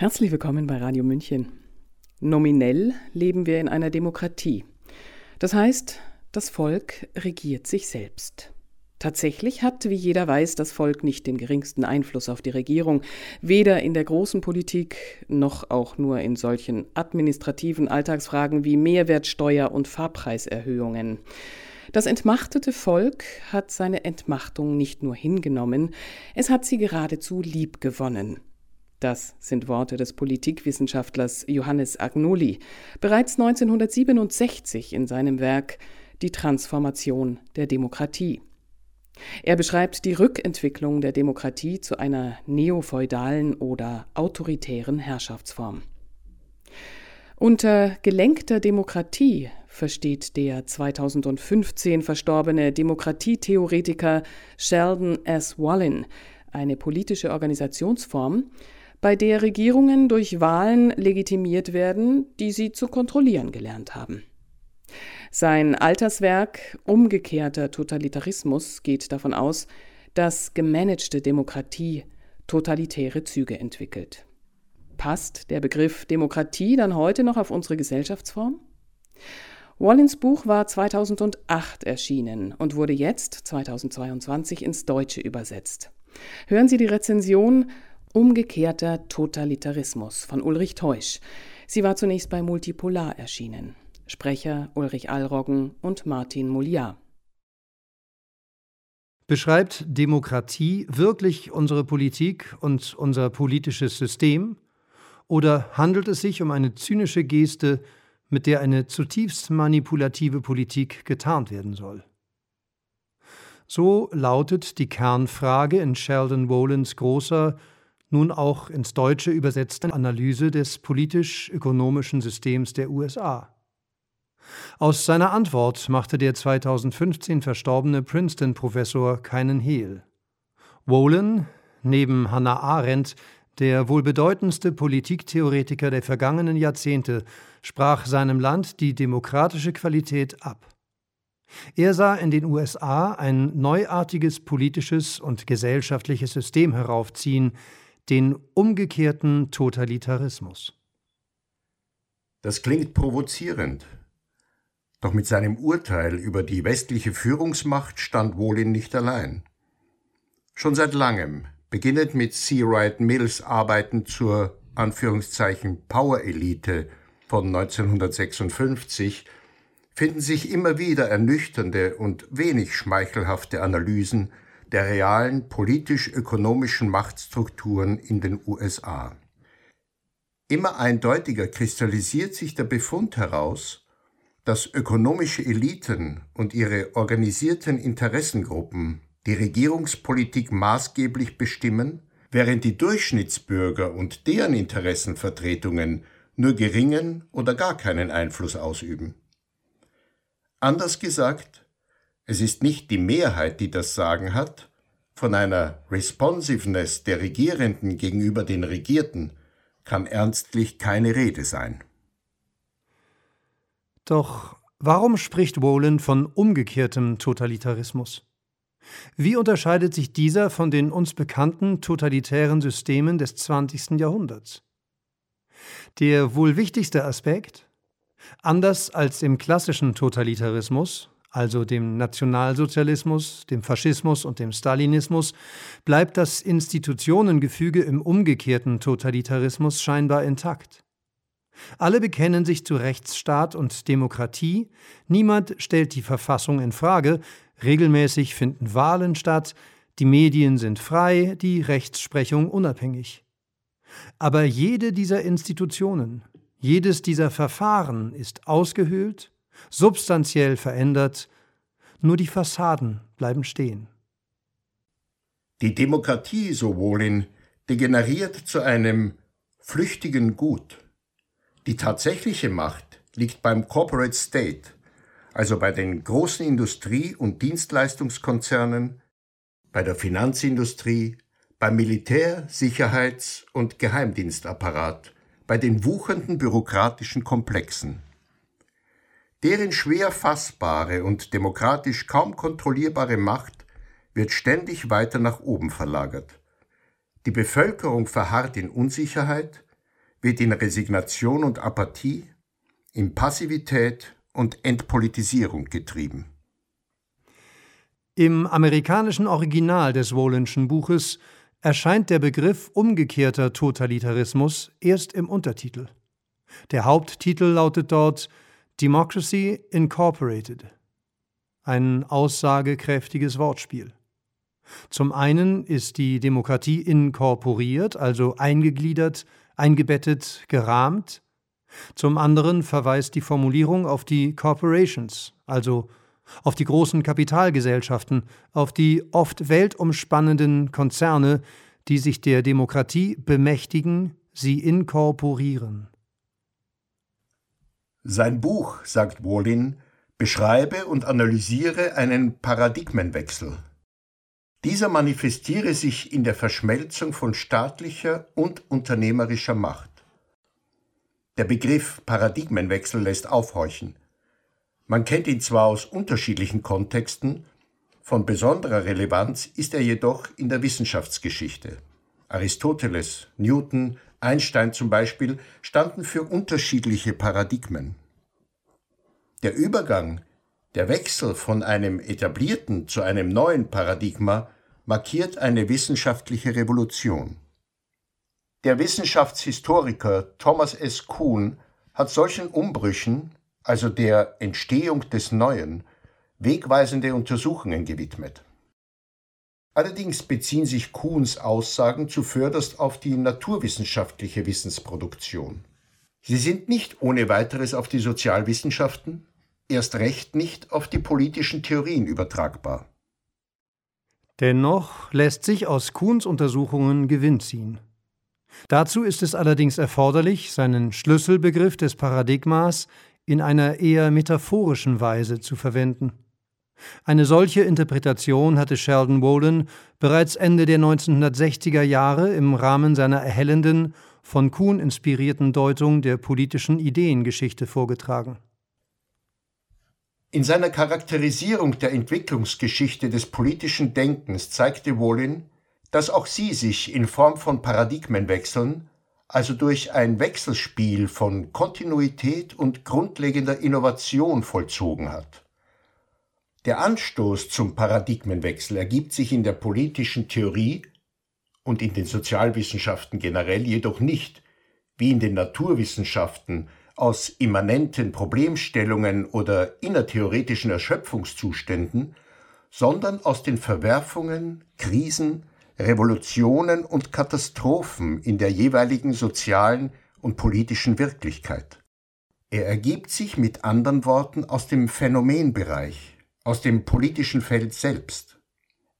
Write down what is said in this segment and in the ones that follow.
Herzlich willkommen bei Radio München. Nominell leben wir in einer Demokratie. Das heißt, das Volk regiert sich selbst. Tatsächlich hat, wie jeder weiß, das Volk nicht den geringsten Einfluss auf die Regierung, weder in der großen Politik noch auch nur in solchen administrativen Alltagsfragen wie Mehrwertsteuer und Fahrpreiserhöhungen. Das entmachtete Volk hat seine Entmachtung nicht nur hingenommen, es hat sie geradezu liebgewonnen. Das sind Worte des Politikwissenschaftlers Johannes Agnoli, bereits 1967 in seinem Werk Die Transformation der Demokratie. Er beschreibt die Rückentwicklung der Demokratie zu einer neofeudalen oder autoritären Herrschaftsform. Unter gelenkter Demokratie versteht der 2015 verstorbene Demokratietheoretiker Sheldon S. Wallin eine politische Organisationsform, bei der Regierungen durch Wahlen legitimiert werden, die sie zu kontrollieren gelernt haben. Sein Alterswerk Umgekehrter Totalitarismus geht davon aus, dass gemanagte Demokratie totalitäre Züge entwickelt. Passt der Begriff Demokratie dann heute noch auf unsere Gesellschaftsform? Wallins Buch war 2008 erschienen und wurde jetzt 2022 ins Deutsche übersetzt. Hören Sie die Rezension Umgekehrter Totalitarismus von Ulrich Teusch. Sie war zunächst bei Multipolar erschienen. Sprecher Ulrich Allroggen und Martin Mouliard. Beschreibt Demokratie wirklich unsere Politik und unser politisches System? Oder handelt es sich um eine zynische Geste, mit der eine zutiefst manipulative Politik getarnt werden soll? So lautet die Kernfrage in Sheldon Wolins großer nun auch ins Deutsche übersetzte Analyse des politisch-ökonomischen Systems der USA. Aus seiner Antwort machte der 2015 verstorbene Princeton-Professor keinen Hehl. Wolin, neben Hannah Arendt, der wohl bedeutendste Politiktheoretiker der vergangenen Jahrzehnte, sprach seinem Land die demokratische Qualität ab. Er sah in den USA ein neuartiges politisches und gesellschaftliches System heraufziehen, den umgekehrten Totalitarismus. Das klingt provozierend. Doch mit seinem Urteil über die westliche Führungsmacht stand Wolin nicht allein. Schon seit langem, beginnend mit C. Wright Mills Arbeiten zur Anführungszeichen Power Elite von 1956, finden sich immer wieder ernüchternde und wenig schmeichelhafte Analysen der realen politisch-ökonomischen Machtstrukturen in den USA. Immer eindeutiger kristallisiert sich der Befund heraus, dass ökonomische Eliten und ihre organisierten Interessengruppen die Regierungspolitik maßgeblich bestimmen, während die Durchschnittsbürger und deren Interessenvertretungen nur geringen oder gar keinen Einfluss ausüben. Anders gesagt, es ist nicht die Mehrheit, die das Sagen hat. Von einer Responsiveness der Regierenden gegenüber den Regierten kann ernstlich keine Rede sein. Doch warum spricht Wolin von umgekehrtem Totalitarismus? Wie unterscheidet sich dieser von den uns bekannten totalitären Systemen des 20. Jahrhunderts? Der wohl wichtigste Aspekt? Anders als im klassischen Totalitarismus also dem Nationalsozialismus, dem Faschismus und dem Stalinismus, bleibt das Institutionengefüge im umgekehrten Totalitarismus scheinbar intakt. Alle bekennen sich zu Rechtsstaat und Demokratie, niemand stellt die Verfassung in Frage, regelmäßig finden Wahlen statt, die Medien sind frei, die Rechtsprechung unabhängig. Aber jede dieser Institutionen, jedes dieser Verfahren ist ausgehöhlt, substanziell verändert, nur die Fassaden bleiben stehen. Die Demokratie, so Wolin, degeneriert zu einem flüchtigen Gut. Die tatsächliche Macht liegt beim Corporate State, also bei den großen Industrie- und Dienstleistungskonzernen, bei der Finanzindustrie, beim Militär-, Sicherheits- und Geheimdienstapparat, bei den wuchernden bürokratischen Komplexen. Deren schwer fassbare und demokratisch kaum kontrollierbare Macht wird ständig weiter nach oben verlagert. Die Bevölkerung verharrt in Unsicherheit, wird in Resignation und Apathie, in Passivität und Entpolitisierung getrieben. Im amerikanischen Original des Wohlenschen Buches erscheint der Begriff umgekehrter Totalitarismus erst im Untertitel. Der Haupttitel lautet dort Democracy Incorporated. Ein aussagekräftiges Wortspiel. Zum einen ist die Demokratie inkorporiert, also eingegliedert, eingebettet, gerahmt. Zum anderen verweist die Formulierung auf die Corporations, also auf die großen Kapitalgesellschaften, auf die oft weltumspannenden Konzerne, die sich der Demokratie bemächtigen, sie inkorporieren. Sein Buch, sagt Wolin, beschreibe und analysiere einen Paradigmenwechsel. Dieser manifestiere sich in der Verschmelzung von staatlicher und unternehmerischer Macht. Der Begriff Paradigmenwechsel lässt aufhorchen. Man kennt ihn zwar aus unterschiedlichen Kontexten, von besonderer Relevanz ist er jedoch in der Wissenschaftsgeschichte. Aristoteles, Newton, Einstein zum Beispiel standen für unterschiedliche Paradigmen. Der Übergang, der Wechsel von einem etablierten zu einem neuen Paradigma markiert eine wissenschaftliche Revolution. Der Wissenschaftshistoriker Thomas S. Kuhn hat solchen Umbrüchen also der Entstehung des Neuen, wegweisende Untersuchungen gewidmet. Allerdings beziehen sich Kuhns Aussagen zuvörderst auf die naturwissenschaftliche Wissensproduktion. Sie sind nicht ohne weiteres auf die Sozialwissenschaften, erst recht nicht auf die politischen Theorien übertragbar. Dennoch lässt sich aus Kuhns Untersuchungen Gewinn ziehen. Dazu ist es allerdings erforderlich, seinen Schlüsselbegriff des Paradigmas in einer eher metaphorischen Weise zu verwenden. Eine solche Interpretation hatte Sheldon Wolin bereits Ende der 1960er Jahre im Rahmen seiner erhellenden, von Kuhn inspirierten Deutung der politischen Ideengeschichte vorgetragen. In seiner Charakterisierung der Entwicklungsgeschichte des politischen Denkens zeigte Wolin, dass auch sie sich in Form von Paradigmenwechseln also durch ein Wechselspiel von Kontinuität und grundlegender Innovation vollzogen hat. Der Anstoß zum Paradigmenwechsel ergibt sich in der politischen Theorie und in den Sozialwissenschaften generell jedoch nicht, wie in den Naturwissenschaften, aus immanenten Problemstellungen oder innertheoretischen Erschöpfungszuständen, sondern aus den Verwerfungen, Krisen, Revolutionen und Katastrophen in der jeweiligen sozialen und politischen Wirklichkeit. Er ergibt sich mit anderen Worten aus dem Phänomenbereich, aus dem politischen Feld selbst.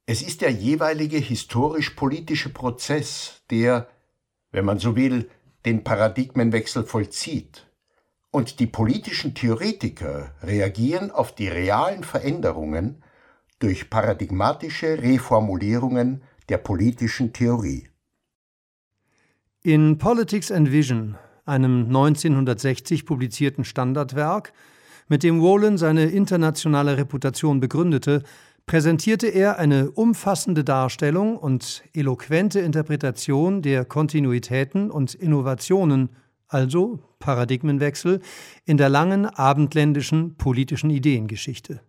Es ist der jeweilige historisch-politische Prozess, der, wenn man so will, den Paradigmenwechsel vollzieht. Und die politischen Theoretiker reagieren auf die realen Veränderungen durch paradigmatische Reformulierungen der politischen Theorie. In Politics and Vision, einem 1960 publizierten Standardwerk, mit dem Wolin seine internationale Reputation begründete, präsentierte er eine umfassende Darstellung und eloquente Interpretation der Kontinuitäten und Innovationen, also Paradigmenwechsel, in der langen abendländischen politischen Ideengeschichte.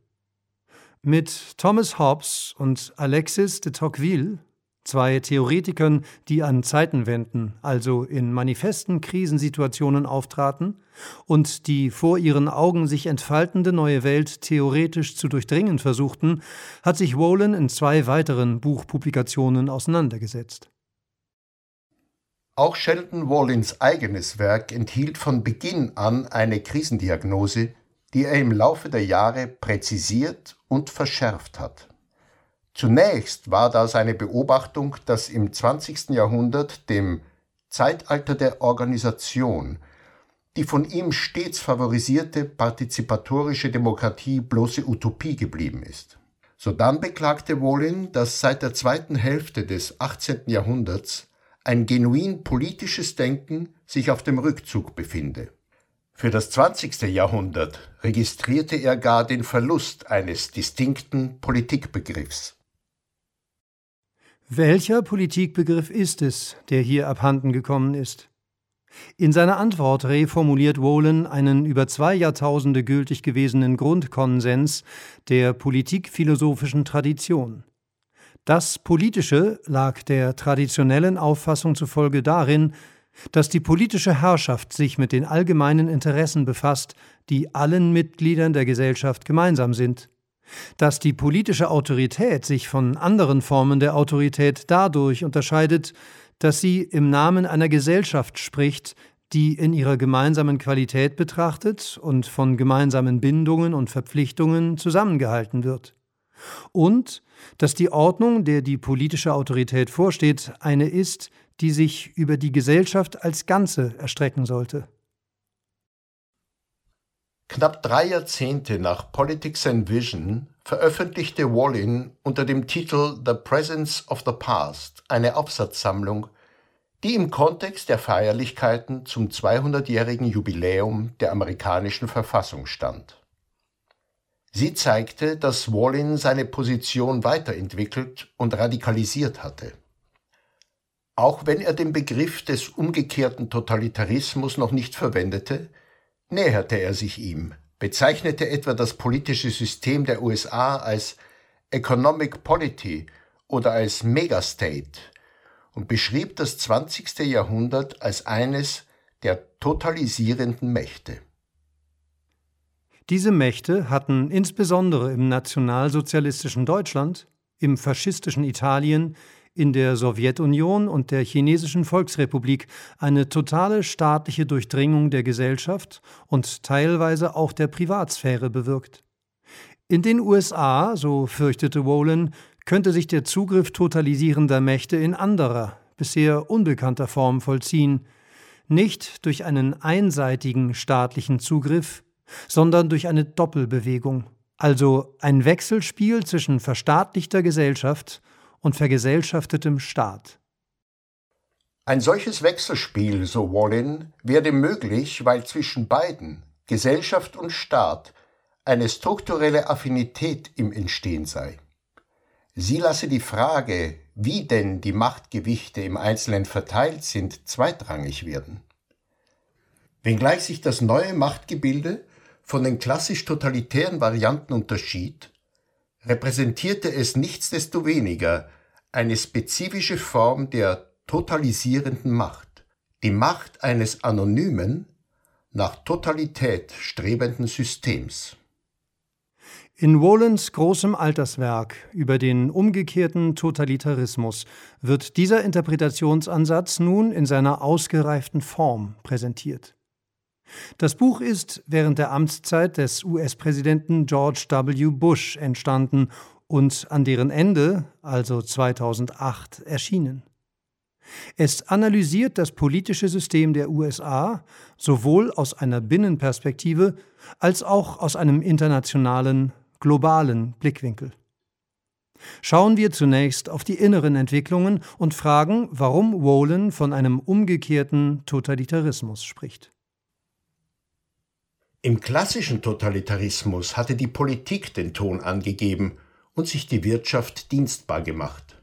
Mit Thomas Hobbes und Alexis de Tocqueville Zwei Theoretikern, die an Zeitenwenden, also in manifesten Krisensituationen auftraten und die vor ihren Augen sich entfaltende neue Welt theoretisch zu durchdringen versuchten, hat sich Wolin in zwei weiteren Buchpublikationen auseinandergesetzt. Auch Sheldon Wolins eigenes Werk enthielt von Beginn an eine Krisendiagnose, die er im Laufe der Jahre präzisiert und verschärft hat. Zunächst war da seine Beobachtung, dass im 20. Jahrhundert, dem Zeitalter der Organisation, die von ihm stets favorisierte partizipatorische Demokratie bloße Utopie geblieben ist. Sodann beklagte Wolin, dass seit der zweiten Hälfte des 18. Jahrhunderts ein genuin politisches Denken sich auf dem Rückzug befinde. Für das 20. Jahrhundert registrierte er gar den Verlust eines distinkten Politikbegriffs. Welcher Politikbegriff ist es, der hier abhanden gekommen ist? In seiner Antwort reformuliert Wolin einen über zwei Jahrtausende gültig gewesenen Grundkonsens der politikphilosophischen Tradition. Das Politische lag der traditionellen Auffassung zufolge darin, dass die politische Herrschaft sich mit den allgemeinen Interessen befasst, die allen Mitgliedern der Gesellschaft gemeinsam sind, dass die politische Autorität sich von anderen Formen der Autorität dadurch unterscheidet, dass sie im Namen einer Gesellschaft spricht, die in ihrer gemeinsamen Qualität betrachtet und von gemeinsamen Bindungen und Verpflichtungen zusammengehalten wird. Und dass die Ordnung, der die politische Autorität vorsteht, eine ist, die sich über die Gesellschaft als Ganze erstrecken sollte. Knapp drei Jahrzehnte nach Politics and Vision veröffentlichte Wallin unter dem Titel The Presence of the Past eine Aufsatzsammlung, die im Kontext der Feierlichkeiten zum 200-jährigen Jubiläum der amerikanischen Verfassung stand. Sie zeigte, dass Wallin seine Position weiterentwickelt und radikalisiert hatte. Auch wenn er den Begriff des umgekehrten Totalitarismus noch nicht verwendete, näherte er sich ihm bezeichnete etwa das politische System der USA als Economic Polity oder als Megastate und beschrieb das 20. Jahrhundert als eines der totalisierenden Mächte. Diese Mächte hatten insbesondere im nationalsozialistischen Deutschland, im faschistischen Italien, in der Sowjetunion und der Chinesischen Volksrepublik eine totale staatliche Durchdringung der Gesellschaft und teilweise auch der Privatsphäre bewirkt. In den USA, so fürchtete Wolin, könnte sich der Zugriff totalisierender Mächte in anderer, bisher unbekannter Form vollziehen, nicht durch einen einseitigen staatlichen Zugriff, sondern durch eine Doppelbewegung, also ein Wechselspiel zwischen verstaatlichter Gesellschaft und vergesellschaftetem Staat. Ein solches Wechselspiel, so Wallin, werde möglich, weil zwischen beiden, Gesellschaft und Staat, eine strukturelle Affinität im Entstehen sei. Sie lasse die Frage, wie denn die Machtgewichte im Einzelnen verteilt sind, zweitrangig werden. Wenngleich sich das neue Machtgebilde von den klassisch totalitären Varianten unterschied, repräsentierte es nichtsdestoweniger eine spezifische Form der totalisierenden Macht, die Macht eines anonymen, nach Totalität strebenden Systems. In Wolens großem Alterswerk über den umgekehrten Totalitarismus wird dieser Interpretationsansatz nun in seiner ausgereiften Form präsentiert. Das Buch ist während der Amtszeit des US-Präsidenten George W. Bush entstanden und an deren Ende, also 2008, erschienen. Es analysiert das politische System der USA sowohl aus einer Binnenperspektive als auch aus einem internationalen, globalen Blickwinkel. Schauen wir zunächst auf die inneren Entwicklungen und fragen, warum Wolin von einem umgekehrten Totalitarismus spricht. Im klassischen Totalitarismus hatte die Politik den Ton angegeben und sich die Wirtschaft dienstbar gemacht.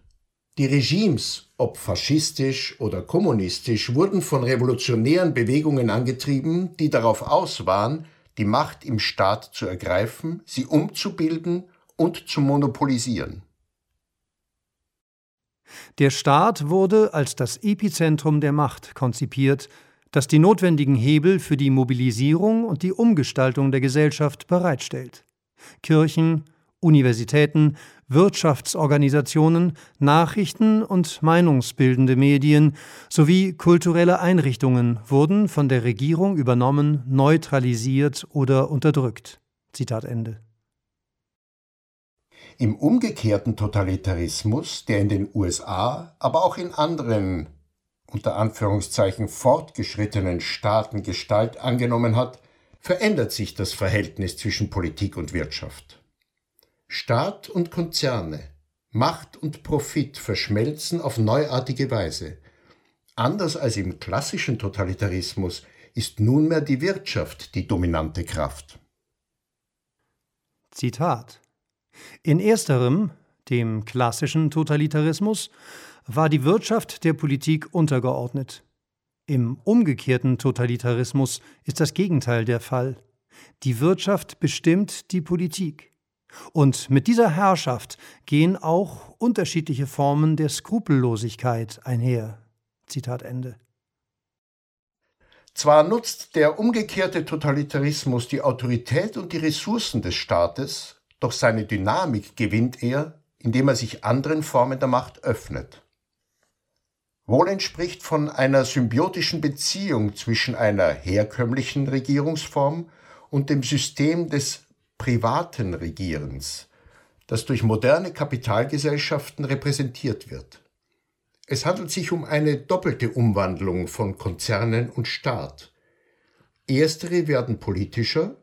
Die Regimes, ob faschistisch oder kommunistisch, wurden von revolutionären Bewegungen angetrieben, die darauf aus waren, die Macht im Staat zu ergreifen, sie umzubilden und zu monopolisieren. Der Staat wurde als das Epizentrum der Macht konzipiert das die notwendigen Hebel für die Mobilisierung und die Umgestaltung der Gesellschaft bereitstellt. Kirchen, Universitäten, Wirtschaftsorganisationen, Nachrichten und meinungsbildende Medien sowie kulturelle Einrichtungen wurden von der Regierung übernommen, neutralisiert oder unterdrückt. Zitat Ende. Im umgekehrten Totalitarismus, der in den USA, aber auch in anderen unter Anführungszeichen fortgeschrittenen Staaten Gestalt angenommen hat, verändert sich das Verhältnis zwischen Politik und Wirtschaft. Staat und Konzerne, Macht und Profit verschmelzen auf neuartige Weise. Anders als im klassischen Totalitarismus ist nunmehr die Wirtschaft die dominante Kraft. Zitat In ersterem, dem klassischen Totalitarismus, war die Wirtschaft der Politik untergeordnet. Im umgekehrten Totalitarismus ist das Gegenteil der Fall. Die Wirtschaft bestimmt die Politik. Und mit dieser Herrschaft gehen auch unterschiedliche Formen der Skrupellosigkeit einher. Zitat Ende. Zwar nutzt der umgekehrte Totalitarismus die Autorität und die Ressourcen des Staates, doch seine Dynamik gewinnt er, indem er sich anderen Formen der Macht öffnet. Wohlend spricht von einer symbiotischen Beziehung zwischen einer herkömmlichen Regierungsform und dem System des privaten Regierens, das durch moderne Kapitalgesellschaften repräsentiert wird. Es handelt sich um eine doppelte Umwandlung von Konzernen und Staat. Erstere werden politischer,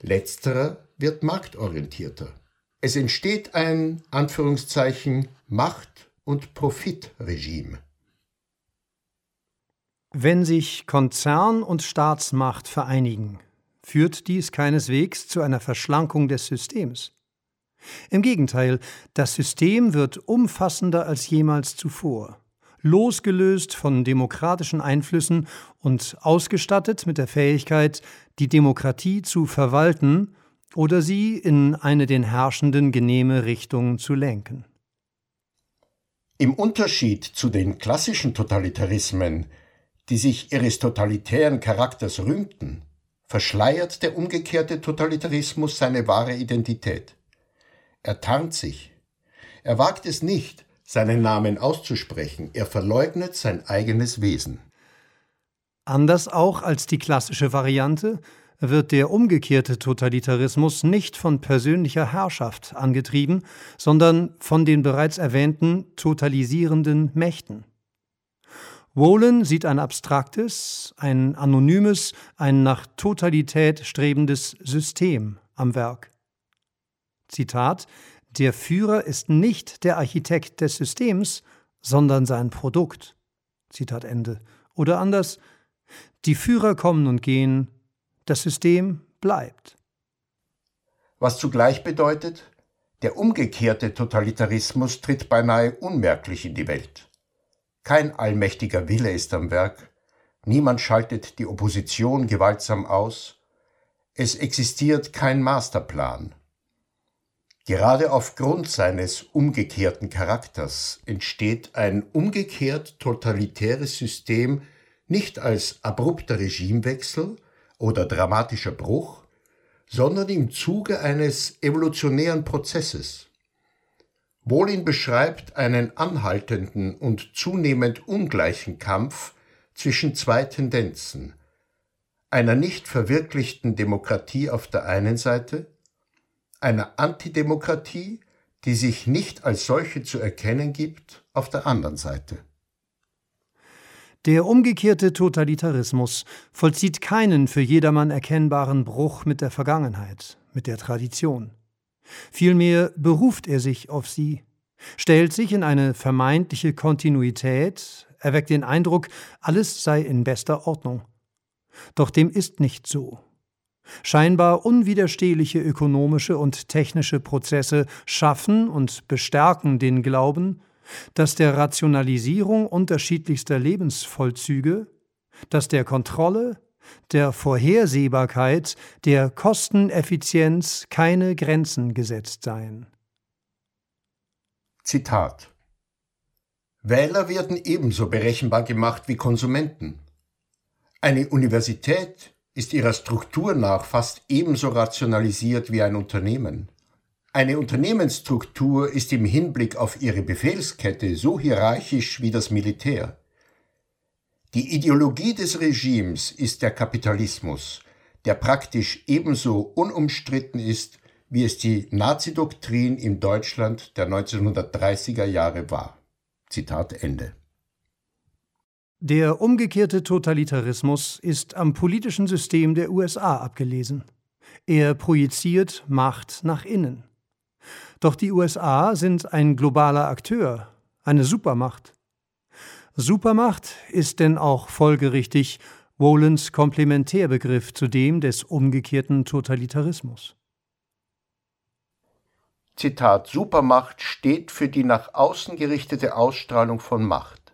letzterer wird marktorientierter. Es entsteht ein Anführungszeichen Macht- und Profitregime. Wenn sich Konzern und Staatsmacht vereinigen, führt dies keineswegs zu einer Verschlankung des Systems. Im Gegenteil, das System wird umfassender als jemals zuvor, losgelöst von demokratischen Einflüssen und ausgestattet mit der Fähigkeit, die Demokratie zu verwalten oder sie in eine den Herrschenden genehme Richtung zu lenken. Im Unterschied zu den klassischen Totalitarismen die sich ihres totalitären Charakters rühmten, verschleiert der umgekehrte Totalitarismus seine wahre Identität. Er tarnt sich. Er wagt es nicht, seinen Namen auszusprechen. Er verleugnet sein eigenes Wesen. Anders auch als die klassische Variante wird der umgekehrte Totalitarismus nicht von persönlicher Herrschaft angetrieben, sondern von den bereits erwähnten totalisierenden Mächten. Wolin sieht ein abstraktes, ein anonymes, ein nach Totalität strebendes System am Werk. Zitat Der Führer ist nicht der Architekt des Systems, sondern sein Produkt. Zitat Ende. Oder anders, die Führer kommen und gehen, das System bleibt. Was zugleich bedeutet, der umgekehrte Totalitarismus tritt beinahe unmerklich in die Welt. Kein allmächtiger Wille ist am Werk, niemand schaltet die Opposition gewaltsam aus, es existiert kein Masterplan. Gerade aufgrund seines umgekehrten Charakters entsteht ein umgekehrt totalitäres System nicht als abrupter Regimewechsel oder dramatischer Bruch, sondern im Zuge eines evolutionären Prozesses. Bolin beschreibt einen anhaltenden und zunehmend ungleichen Kampf zwischen zwei Tendenzen, einer nicht verwirklichten Demokratie auf der einen Seite, einer Antidemokratie, die sich nicht als solche zu erkennen gibt, auf der anderen Seite. Der umgekehrte Totalitarismus vollzieht keinen für jedermann erkennbaren Bruch mit der Vergangenheit, mit der Tradition. Vielmehr beruft er sich auf sie, stellt sich in eine vermeintliche Kontinuität, erweckt den Eindruck, alles sei in bester Ordnung. Doch dem ist nicht so. Scheinbar unwiderstehliche ökonomische und technische Prozesse schaffen und bestärken den Glauben, dass der Rationalisierung unterschiedlichster Lebensvollzüge, dass der Kontrolle, der Vorhersehbarkeit, der Kosteneffizienz keine Grenzen gesetzt seien. Zitat Wähler werden ebenso berechenbar gemacht wie Konsumenten. Eine Universität ist ihrer Struktur nach fast ebenso rationalisiert wie ein Unternehmen. Eine Unternehmensstruktur ist im Hinblick auf ihre Befehlskette so hierarchisch wie das Militär. Die Ideologie des Regimes ist der Kapitalismus, der praktisch ebenso unumstritten ist wie es die Nazi-Doktrin im Deutschland der 1930er Jahre war. Zitat Ende. Der umgekehrte Totalitarismus ist am politischen System der USA abgelesen. Er projiziert Macht nach innen. Doch die USA sind ein globaler Akteur, eine Supermacht. Supermacht ist denn auch folgerichtig Wolens Komplementärbegriff zu dem des umgekehrten Totalitarismus. Zitat Supermacht steht für die nach außen gerichtete Ausstrahlung von Macht.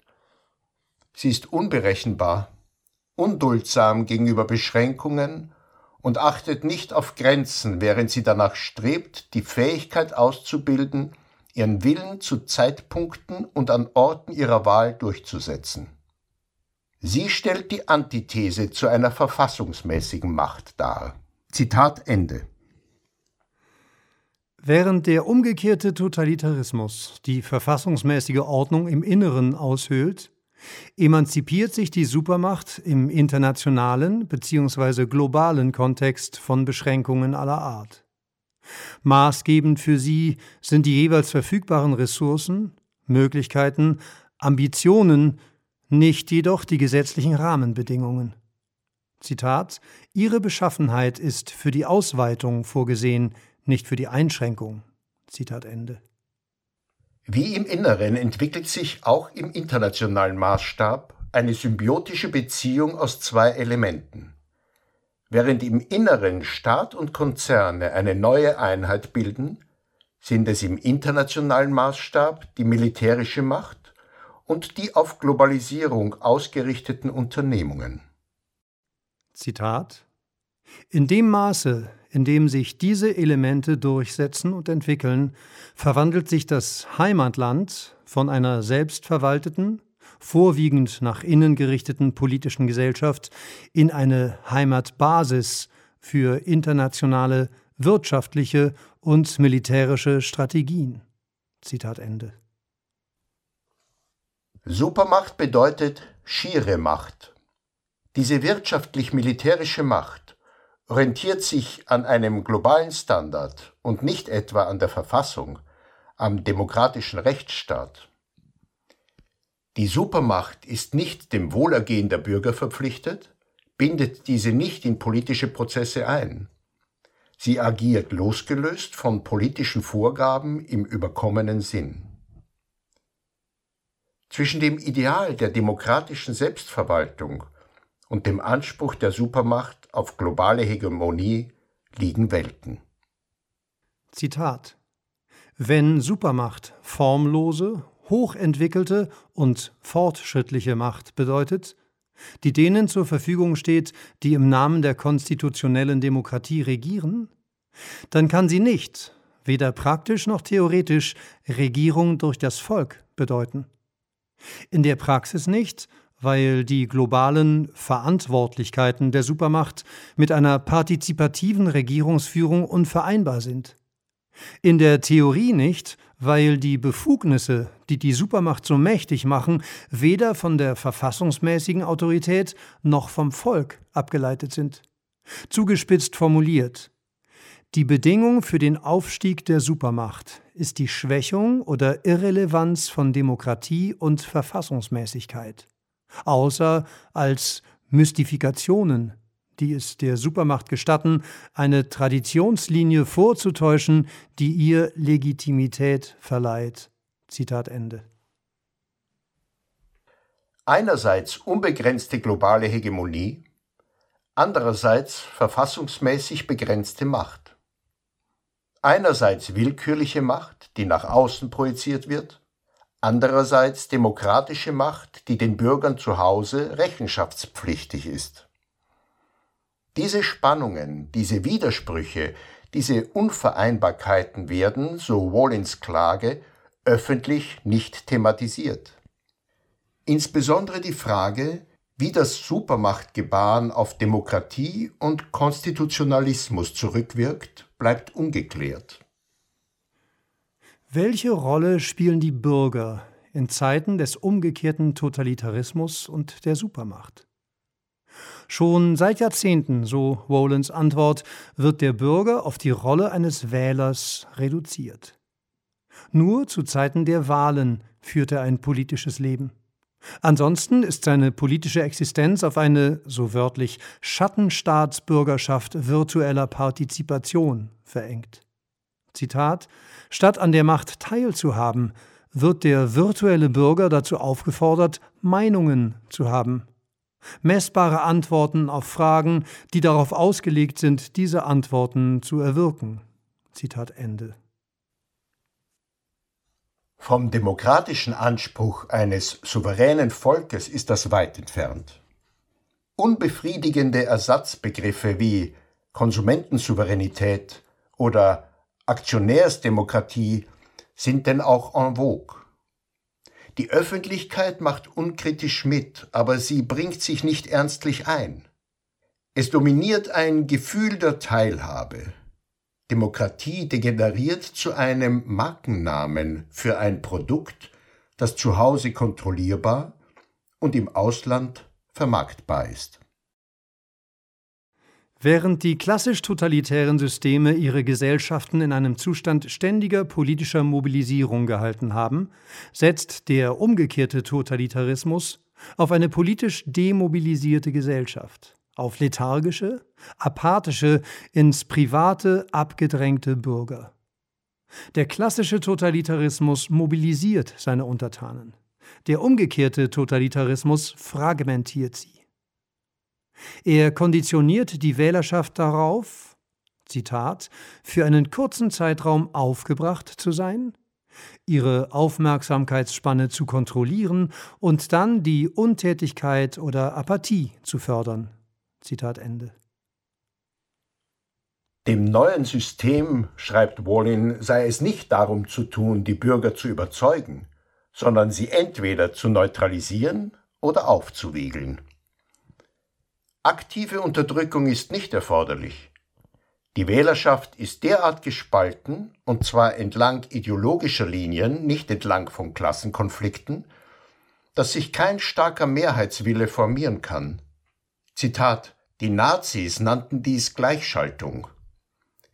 Sie ist unberechenbar, unduldsam gegenüber Beschränkungen und achtet nicht auf Grenzen, während sie danach strebt, die Fähigkeit auszubilden, ihren Willen zu Zeitpunkten und an Orten ihrer Wahl durchzusetzen. Sie stellt die Antithese zu einer verfassungsmäßigen Macht dar. Zitat Ende. Während der umgekehrte Totalitarismus die verfassungsmäßige Ordnung im Inneren aushöhlt, emanzipiert sich die Supermacht im internationalen bzw. globalen Kontext von Beschränkungen aller Art. Maßgebend für sie sind die jeweils verfügbaren Ressourcen, Möglichkeiten, Ambitionen, nicht jedoch die gesetzlichen Rahmenbedingungen. Zitat Ihre Beschaffenheit ist für die Ausweitung vorgesehen, nicht für die Einschränkung. Zitat Ende. Wie im Inneren entwickelt sich auch im internationalen Maßstab eine symbiotische Beziehung aus zwei Elementen. Während im Inneren Staat und Konzerne eine neue Einheit bilden, sind es im internationalen Maßstab die militärische Macht und die auf Globalisierung ausgerichteten Unternehmungen. Zitat In dem Maße, in dem sich diese Elemente durchsetzen und entwickeln, verwandelt sich das Heimatland von einer selbstverwalteten, vorwiegend nach innen gerichteten politischen Gesellschaft in eine Heimatbasis für internationale wirtschaftliche und militärische Strategien. Zitat Ende. Supermacht bedeutet schiere Macht. Diese wirtschaftlich-militärische Macht orientiert sich an einem globalen Standard und nicht etwa an der Verfassung, am demokratischen Rechtsstaat. Die Supermacht ist nicht dem Wohlergehen der Bürger verpflichtet, bindet diese nicht in politische Prozesse ein. Sie agiert losgelöst von politischen Vorgaben im überkommenen Sinn. Zwischen dem Ideal der demokratischen Selbstverwaltung und dem Anspruch der Supermacht auf globale Hegemonie liegen Welten. Zitat Wenn Supermacht formlose, hochentwickelte und fortschrittliche Macht bedeutet, die denen zur Verfügung steht, die im Namen der konstitutionellen Demokratie regieren, dann kann sie nicht, weder praktisch noch theoretisch, Regierung durch das Volk bedeuten. In der Praxis nicht weil die globalen Verantwortlichkeiten der Supermacht mit einer partizipativen Regierungsführung unvereinbar sind. In der Theorie nicht, weil die Befugnisse, die die Supermacht so mächtig machen, weder von der verfassungsmäßigen Autorität noch vom Volk abgeleitet sind. Zugespitzt formuliert, die Bedingung für den Aufstieg der Supermacht ist die Schwächung oder Irrelevanz von Demokratie und Verfassungsmäßigkeit außer als Mystifikationen, die es der Supermacht gestatten, eine Traditionslinie vorzutäuschen, die ihr Legitimität verleiht. Zitat Ende. Einerseits unbegrenzte globale Hegemonie, andererseits verfassungsmäßig begrenzte Macht. Einerseits willkürliche Macht, die nach außen projiziert wird, andererseits demokratische Macht, die den Bürgern zu Hause rechenschaftspflichtig ist. Diese Spannungen, diese Widersprüche, diese Unvereinbarkeiten werden, so Wallins Klage, öffentlich nicht thematisiert. Insbesondere die Frage, wie das Supermachtgebaren auf Demokratie und Konstitutionalismus zurückwirkt, bleibt ungeklärt. Welche Rolle spielen die Bürger in Zeiten des umgekehrten Totalitarismus und der Supermacht? Schon seit Jahrzehnten, so Wolans Antwort, wird der Bürger auf die Rolle eines Wählers reduziert. Nur zu Zeiten der Wahlen führt er ein politisches Leben. Ansonsten ist seine politische Existenz auf eine, so wörtlich, Schattenstaatsbürgerschaft virtueller Partizipation verengt. Zitat Statt an der Macht teilzuhaben, wird der virtuelle Bürger dazu aufgefordert, Meinungen zu haben. Messbare Antworten auf Fragen, die darauf ausgelegt sind, diese Antworten zu erwirken. Zitat Ende. Vom demokratischen Anspruch eines souveränen Volkes ist das weit entfernt. Unbefriedigende Ersatzbegriffe wie Konsumentensouveränität oder Aktionärsdemokratie sind denn auch en vogue. Die Öffentlichkeit macht unkritisch mit, aber sie bringt sich nicht ernstlich ein. Es dominiert ein Gefühl der Teilhabe. Demokratie degeneriert zu einem Markennamen für ein Produkt, das zu Hause kontrollierbar und im Ausland vermarktbar ist. Während die klassisch totalitären Systeme ihre Gesellschaften in einem Zustand ständiger politischer Mobilisierung gehalten haben, setzt der umgekehrte Totalitarismus auf eine politisch demobilisierte Gesellschaft, auf lethargische, apathische, ins Private abgedrängte Bürger. Der klassische Totalitarismus mobilisiert seine Untertanen. Der umgekehrte Totalitarismus fragmentiert sie. Er konditioniert die Wählerschaft darauf, Zitat, für einen kurzen Zeitraum aufgebracht zu sein, ihre Aufmerksamkeitsspanne zu kontrollieren und dann die Untätigkeit oder Apathie zu fördern. Zitat Ende. Dem neuen System, schreibt Wallin, sei es nicht darum zu tun, die Bürger zu überzeugen, sondern sie entweder zu neutralisieren oder aufzuwiegeln. Aktive Unterdrückung ist nicht erforderlich. Die Wählerschaft ist derart gespalten, und zwar entlang ideologischer Linien, nicht entlang von Klassenkonflikten, dass sich kein starker Mehrheitswille formieren kann. Zitat Die Nazis nannten dies Gleichschaltung.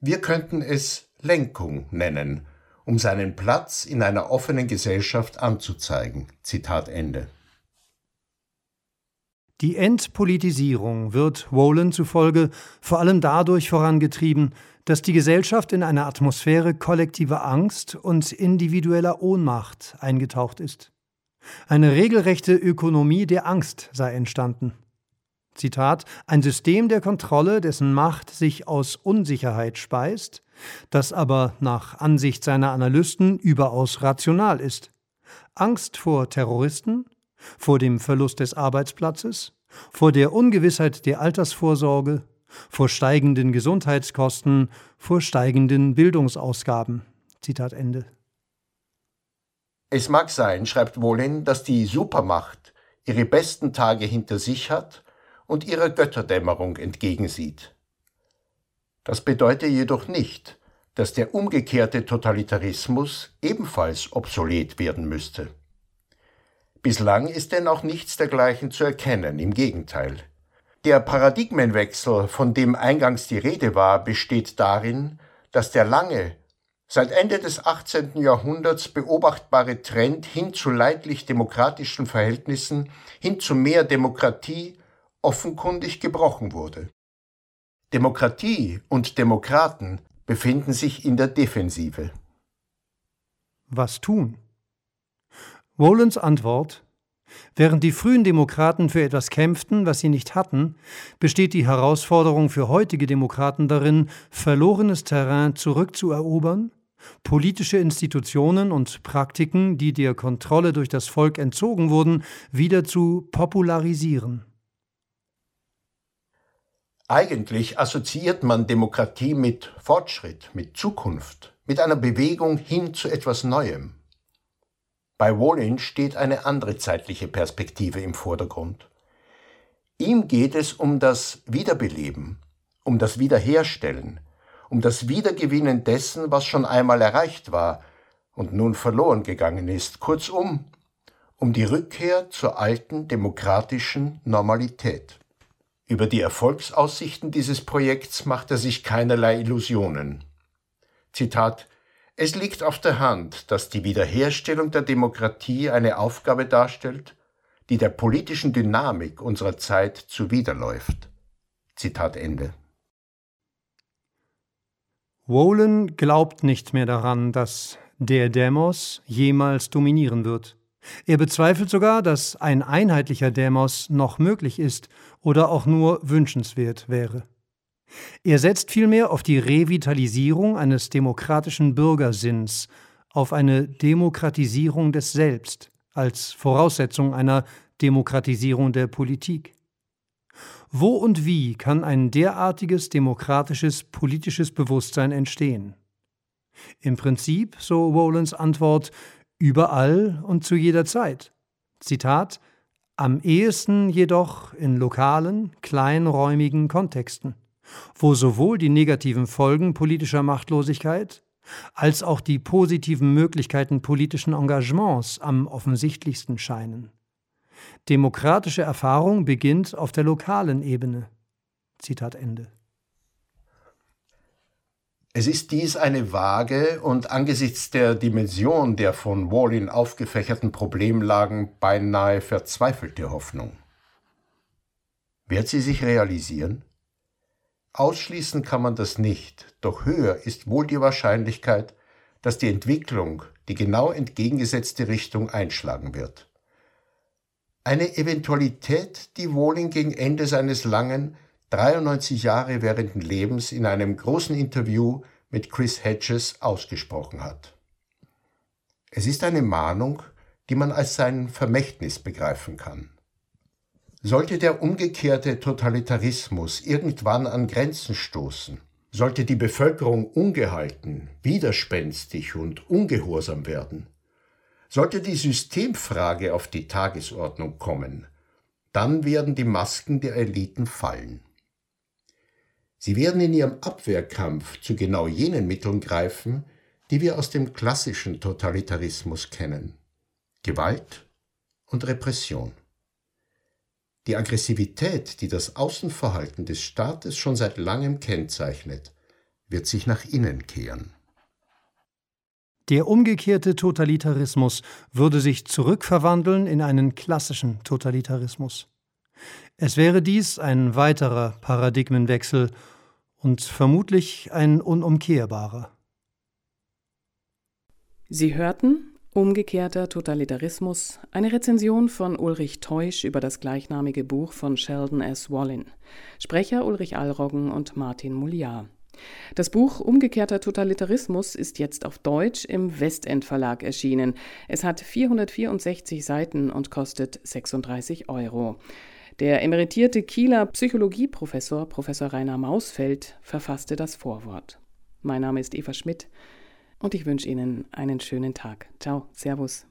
Wir könnten es Lenkung nennen, um seinen Platz in einer offenen Gesellschaft anzuzeigen. Zitat Ende. Die Entpolitisierung wird Wolin zufolge vor allem dadurch vorangetrieben, dass die Gesellschaft in eine Atmosphäre kollektiver Angst und individueller Ohnmacht eingetaucht ist. Eine regelrechte Ökonomie der Angst sei entstanden. Zitat, ein System der Kontrolle, dessen Macht sich aus Unsicherheit speist, das aber nach Ansicht seiner Analysten überaus rational ist. Angst vor Terroristen, vor dem Verlust des Arbeitsplatzes, vor der Ungewissheit der Altersvorsorge, vor steigenden Gesundheitskosten, vor steigenden Bildungsausgaben. Zitat Ende. Es mag sein, schreibt Wolin, dass die Supermacht ihre besten Tage hinter sich hat und ihrer Götterdämmerung entgegensieht. Das bedeutet jedoch nicht, dass der umgekehrte Totalitarismus ebenfalls obsolet werden müsste. Bislang ist denn auch nichts dergleichen zu erkennen, im Gegenteil. Der Paradigmenwechsel, von dem eingangs die Rede war, besteht darin, dass der lange, seit Ende des 18. Jahrhunderts beobachtbare Trend hin zu leidlich demokratischen Verhältnissen, hin zu mehr Demokratie, offenkundig gebrochen wurde. Demokratie und Demokraten befinden sich in der Defensive. Was tun? Wolens Antwort Während die frühen Demokraten für etwas kämpften, was sie nicht hatten, besteht die Herausforderung für heutige Demokraten darin, verlorenes Terrain zurückzuerobern, politische Institutionen und Praktiken, die der Kontrolle durch das Volk entzogen wurden, wieder zu popularisieren. Eigentlich assoziiert man Demokratie mit Fortschritt, mit Zukunft, mit einer Bewegung hin zu etwas Neuem. Bei Wallin steht eine andere zeitliche Perspektive im Vordergrund. Ihm geht es um das Wiederbeleben, um das Wiederherstellen, um das Wiedergewinnen dessen, was schon einmal erreicht war und nun verloren gegangen ist, kurzum, um die Rückkehr zur alten demokratischen Normalität. Über die Erfolgsaussichten dieses Projekts macht er sich keinerlei Illusionen. Zitat es liegt auf der Hand, dass die Wiederherstellung der Demokratie eine Aufgabe darstellt, die der politischen Dynamik unserer Zeit zuwiderläuft. Zitat Ende. Wolin glaubt nicht mehr daran, dass der Demos jemals dominieren wird. Er bezweifelt sogar, dass ein einheitlicher Demos noch möglich ist oder auch nur wünschenswert wäre. Er setzt vielmehr auf die Revitalisierung eines demokratischen Bürgersinns, auf eine Demokratisierung des Selbst als Voraussetzung einer Demokratisierung der Politik. Wo und wie kann ein derartiges demokratisches politisches Bewusstsein entstehen? Im Prinzip, so Rowlands Antwort, überall und zu jeder Zeit. Zitat Am ehesten jedoch in lokalen, kleinräumigen Kontexten, wo sowohl die negativen Folgen politischer Machtlosigkeit als auch die positiven Möglichkeiten politischen Engagements am offensichtlichsten scheinen. Demokratische Erfahrung beginnt auf der lokalen Ebene. Zitat Ende. Es ist dies eine vage und angesichts der Dimension der von Wallin aufgefächerten Problemlagen beinahe verzweifelte Hoffnung. Wird sie sich realisieren? Ausschließen kann man das nicht, doch höher ist wohl die Wahrscheinlichkeit, dass die Entwicklung die genau entgegengesetzte Richtung einschlagen wird. Eine Eventualität, die Wohling gegen Ende seines langen, 93 Jahre währenden Lebens in einem großen Interview mit Chris Hedges ausgesprochen hat. Es ist eine Mahnung, die man als sein Vermächtnis begreifen kann. Sollte der umgekehrte Totalitarismus irgendwann an Grenzen stoßen, sollte die Bevölkerung ungehalten, widerspenstig und ungehorsam werden, sollte die Systemfrage auf die Tagesordnung kommen, dann werden die Masken der Eliten fallen. Sie werden in ihrem Abwehrkampf zu genau jenen Mitteln greifen, die wir aus dem klassischen Totalitarismus kennen. Gewalt und Repression. Die Aggressivität, die das Außenverhalten des Staates schon seit langem kennzeichnet, wird sich nach innen kehren. Der umgekehrte Totalitarismus würde sich zurückverwandeln in einen klassischen Totalitarismus. Es wäre dies ein weiterer Paradigmenwechsel und vermutlich ein unumkehrbarer. Sie hörten Umgekehrter Totalitarismus, eine Rezension von Ulrich Teusch über das gleichnamige Buch von Sheldon S. Wallin. Sprecher Ulrich Allroggen und Martin Mouliard. Das Buch Umgekehrter Totalitarismus ist jetzt auf Deutsch im Westend Verlag erschienen. Es hat 464 Seiten und kostet 36 Euro. Der emeritierte Kieler Psychologieprofessor Professor Rainer Mausfeld verfasste das Vorwort. Mein Name ist Eva Schmidt und ich wünsche Ihnen einen schönen Tag. Ciao, Servus.